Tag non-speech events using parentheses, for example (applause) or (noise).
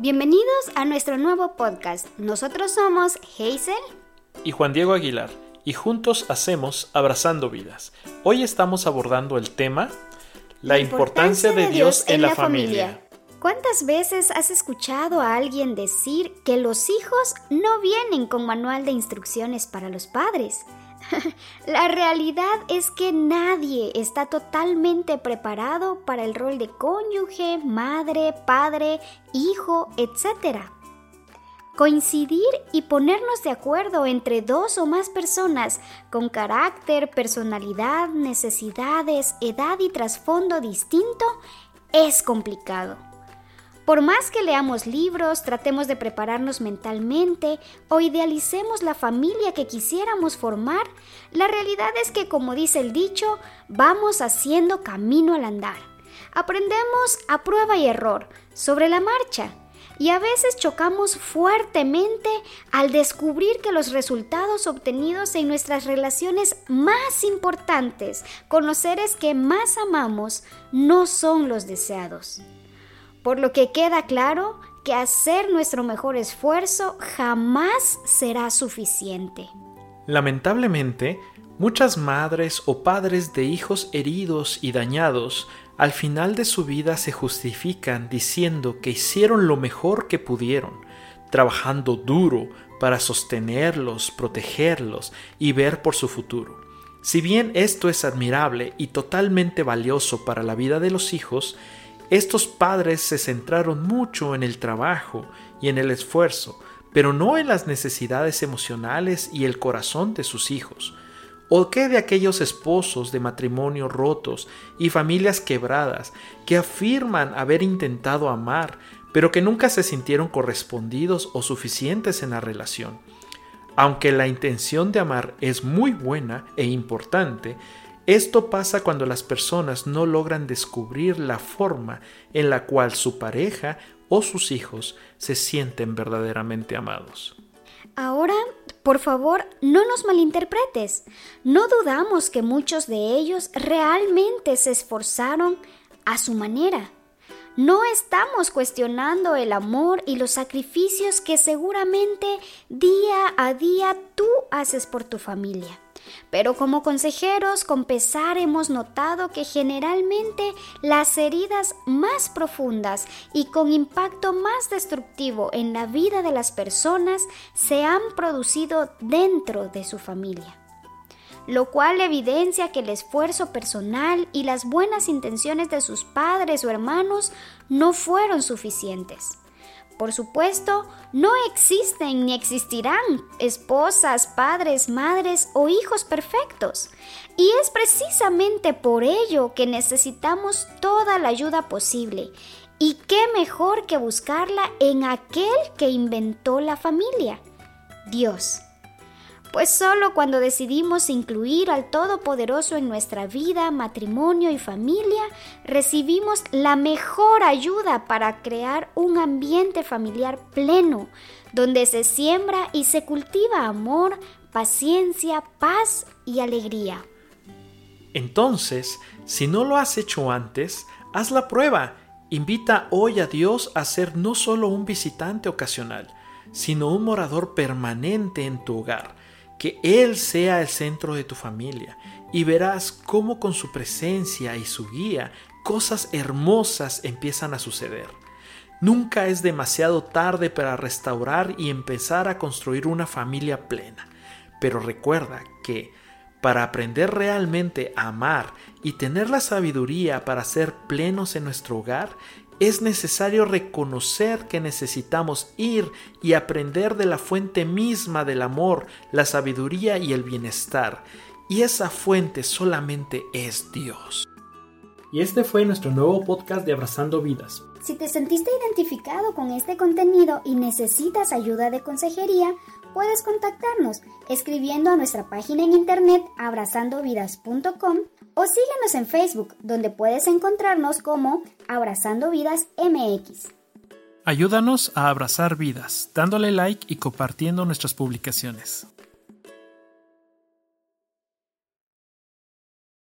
Bienvenidos a nuestro nuevo podcast. Nosotros somos Hazel y Juan Diego Aguilar y juntos hacemos Abrazando Vidas. Hoy estamos abordando el tema La, importancia, de, Dios, en, la, familia. ¿Cuántas veces has escuchado a alguien decir que los hijos no vienen con manual de instrucciones para los padres? (laughs) La realidad es que nadie está totalmente preparado para el rol de cónyuge, madre, padre, hijo, etc. Coincidir y ponernos de acuerdo entre dos o más personas con carácter, personalidad, necesidades, edad y trasfondo distinto es complicado. Por más que leamos libros, tratemos de prepararnos mentalmente o idealicemos la familia que quisiéramos formar, la realidad es que, como dice el dicho, vamos haciendo camino al andar. Aprendemos a prueba y error, sobre la marcha, y a veces chocamos fuertemente al descubrir que los resultados obtenidos en nuestras relaciones más importantes con los seres que más amamos no son los deseados por lo que queda claro que hacer nuestro mejor esfuerzo jamás será suficiente. Lamentablemente, muchas madres o padres de hijos heridos y dañados al final de su vida se justifican diciendo que hicieron lo mejor que pudieron, trabajando duro para sostenerlos, protegerlos y ver por su futuro. Si bien esto es admirable y totalmente valioso para la vida de los hijos, estos padres se centraron mucho en el trabajo y en el esfuerzo, pero no en las necesidades emocionales y el corazón de sus hijos. ¿O qué de aquellos esposos de matrimonio rotos y familias quebradas que afirman haber intentado amar, pero que nunca se sintieron correspondidos o suficientes en la relación? Aunque la intención de amar es muy buena e importante, esto pasa cuando las personas no logran descubrir la forma en la cual su pareja o sus hijos se sienten verdaderamente amados. Ahora, por favor, no nos malinterpretes. No dudamos que muchos de ellos realmente se esforzaron a su manera. No estamos cuestionando el amor y los sacrificios que seguramente día a día tú haces por tu familia. Pero como consejeros con pesar hemos notado que generalmente las heridas más profundas y con impacto más destructivo en la vida de las personas se han producido dentro de su familia lo cual evidencia que el esfuerzo personal y las buenas intenciones de sus padres o hermanos no fueron suficientes. Por supuesto, no existen ni existirán esposas, padres, madres o hijos perfectos. Y es precisamente por ello que necesitamos toda la ayuda posible. Y qué mejor que buscarla en aquel que inventó la familia, Dios pues solo cuando decidimos incluir al Todopoderoso en nuestra vida, matrimonio y familia, recibimos la mejor ayuda para crear un ambiente familiar pleno, donde se siembra y se cultiva amor, paciencia, paz y alegría. Entonces, si no lo has hecho antes, haz la prueba. Invita hoy a Dios a ser no solo un visitante ocasional, sino un morador permanente en tu hogar que Él sea el centro de tu familia y verás cómo con su presencia y su guía cosas hermosas empiezan a suceder. Nunca es demasiado tarde para restaurar y empezar a construir una familia plena, pero recuerda que para aprender realmente a amar y tener la sabiduría para ser plenos en nuestro hogar, es necesario reconocer que necesitamos ir y aprender de la fuente misma del amor, la sabiduría y el bienestar. Y esa fuente solamente es Dios. Y este fue nuestro nuevo podcast de Abrazando Vidas. Si te sentiste identificado con este contenido y necesitas ayuda de consejería, puedes contactarnos escribiendo a nuestra página en internet abrazandovidas.com o síguenos en Facebook, donde puedes encontrarnos como Abrazando Vidas MX. Ayúdanos a abrazar vidas, dándole like y compartiendo nuestras publicaciones.